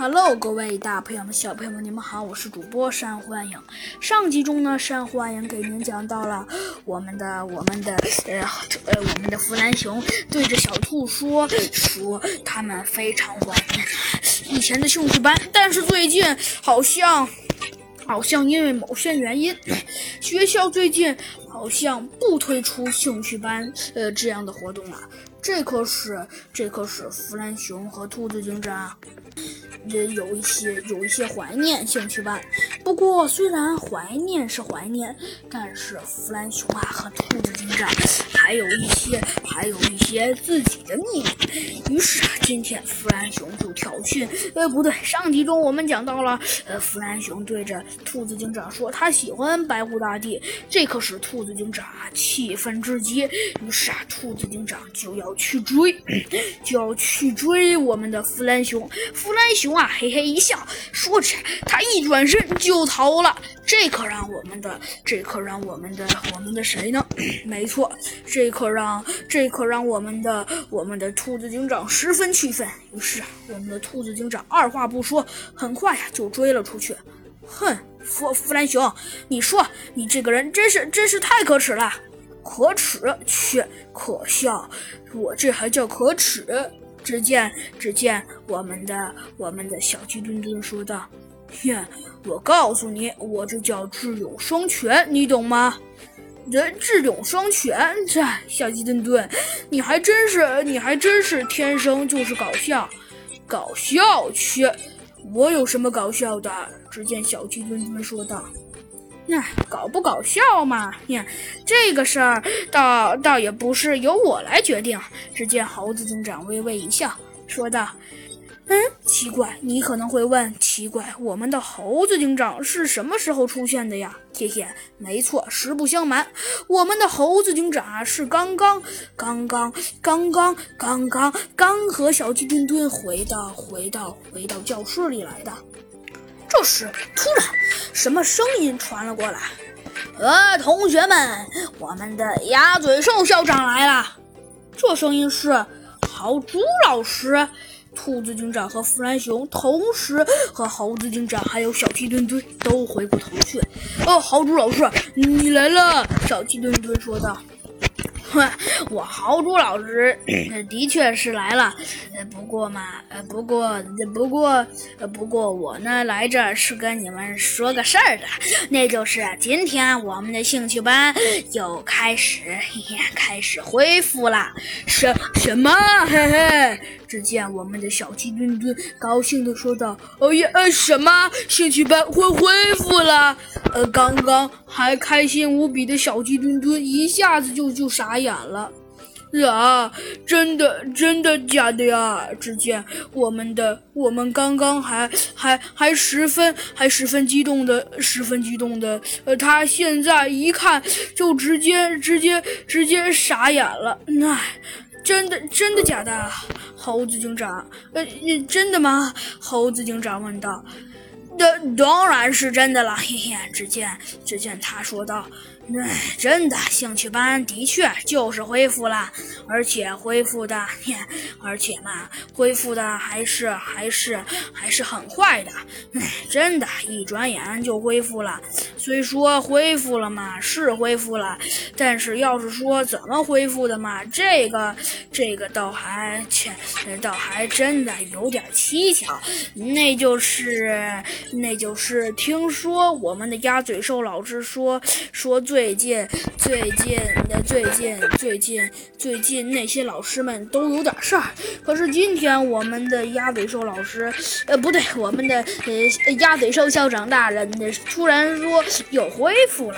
Hello，各位大朋友们、小朋友们，你们好，我是主播山欢迎。上集中呢，山欢迎给您讲到了我们的、我们的呃呃，我们的弗兰熊对着小兔说说他们非常怀念以前的兴趣班，但是最近好像好像因为某些原因，学校最近好像不推出兴趣班呃这样的活动了。这可是这可是弗兰熊和兔子警长。也有一些有一些怀念兴趣班，不过虽然怀念是怀念，但是弗兰熊啊和兔子警长还有一些还有一些自己的秘密。于是啊，今天弗兰熊就挑衅，呃，不对，上集中我们讲到了，呃，弗兰熊对着兔子警长说他喜欢白虎大帝，这可使兔子警长气愤至极。于是啊，兔子警长就要去追，就要去追我们的弗兰熊，弗兰熊。啊，嘿嘿一笑，说着，他一转身就逃了。这可让我们的，这可让我们的，我们的谁呢？没错，这可让，这可让我们的，我们的兔子警长十分气愤。于是，我们的兔子警长二话不说，很快呀就追了出去。哼，弗弗兰熊，你说你这个人真是真是太可耻了，可耻却可笑，我这还叫可耻？只见，只见我们的我们的小鸡墩墩说道：“哼，我告诉你，我这叫智勇双全，你懂吗？这智勇双全，这小鸡墩墩，你还真是，你还真是天生就是搞笑，搞笑去！我有什么搞笑的？”只见小鸡墩墩说道。那搞不搞笑嘛？呀，这个事儿倒倒也不是由我来决定。只见猴子警长微微一笑，说道：“嗯，奇怪，你可能会问，奇怪，我们的猴子警长是什么时候出现的呀？嘿嘿，没错，实不相瞒，我们的猴子警长啊，是刚刚、刚刚、刚刚、刚刚刚和小鸡墩墩回到、回到、回到教室里来的。”这时，突然，什么声音传了过来？呃，同学们，我们的鸭嘴兽校长来了。这声音是豪猪老师。兔子警长和弗兰熊同时和猴子警长还有小鸡墩墩都回过头去。哦，豪猪老师，你来了！小鸡墩墩说道。哼，我豪猪老师的确是来了，不过嘛，呃，不过，不过，呃，不过我呢来这儿是跟你们说个事儿的，那就是今天我们的兴趣班又开始，嘿嘿，开始恢复了。什什么？嘿嘿！只见我们的小鸡墩墩高兴地说道：“哦耶，呃，什么？兴趣班会恢复了？呃，刚刚还开心无比的小鸡墩墩一下子就就傻。”傻眼了，啊！真的，真的假的呀？只见我们的，我们刚刚还还还十分还十分激动的，十分激动的，呃，他现在一看就直接直接直接傻眼了。那真的真的假的？猴子警长，呃，真的吗？猴子警长问道。当当然是真的了，嘿嘿。只见只见他说道：“哎，真的，兴趣班的确就是恢复了，而且恢复的，而且嘛，恢复的还是还是还是很快的。哎，真的，一转眼就恢复了。虽说恢复了嘛，是恢复了，但是要是说怎么恢复的嘛，这个这个倒还切，倒还真的有点蹊跷。那就是。”那就是听说我们的鸭嘴兽老师说说最近最近的最近最近最近那些老师们都有点事儿。可是今天我们的鸭嘴兽老师，呃，不对，我们的呃鸭嘴兽校长大人突然说又恢复了。